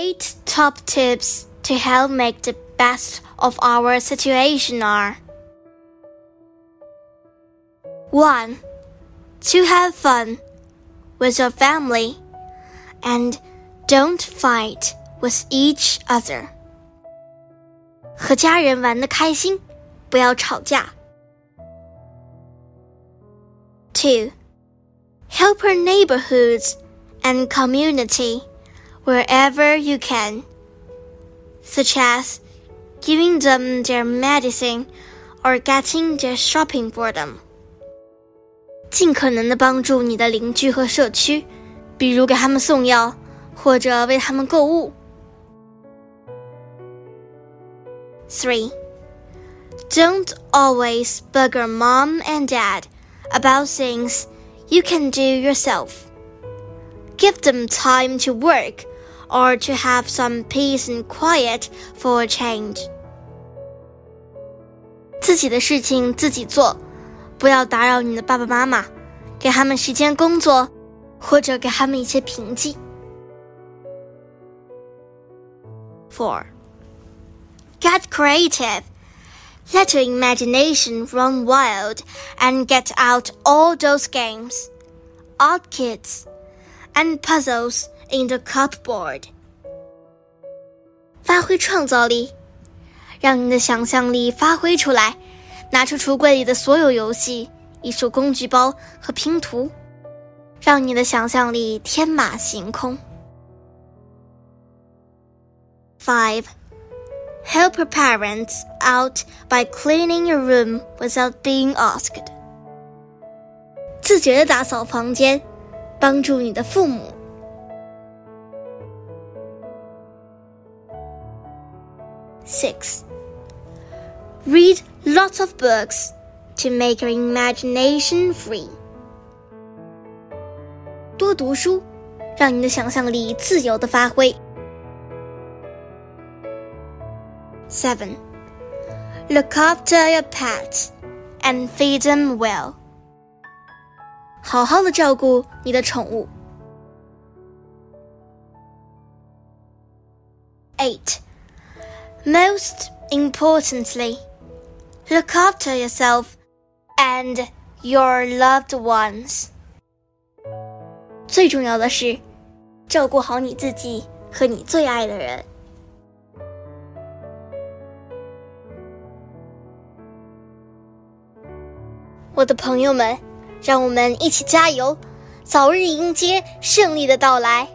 Eight top tips to help make the best of our situation are 1. To have fun with your family and don't fight with each other. 和家人玩的开心，不要吵架。Two, help our neighborhoods and community wherever you can, such as giving them their medicine or getting their shopping for them. 尽可能的帮助你的邻居和社区，比如给他们送药或者为他们购物。Three. Don't always bugger mom and dad about things you can do yourself. Give them time to work or to have some peace and quiet for a change. 自己的事情自己做，不要打扰你的爸爸妈妈，给他们时间工作，或者给他们一些平静。Four. Get creative. Let your imagination run wild and get out all those games, art kits, and puzzles in the cupboard. 发挥创造力，让你的想象力发挥出来，拿出橱柜里的所有游戏、艺术工具包和拼图，让你的想象力天马行空。Five. Help your parents out by cleaning your room without being asked. 自觉的打扫房间，帮助你的父母。Six. Read lots of books to make your imagination free. 多读书，让你的想象力自由的发挥。7. Look after your pets and feed them well. 好好的照顾你的宠物。8. Most importantly, look after yourself and your loved ones. 最重要的是，照顾好你自己和你最爱的人。我的朋友们，让我们一起加油，早日迎接胜利的到来。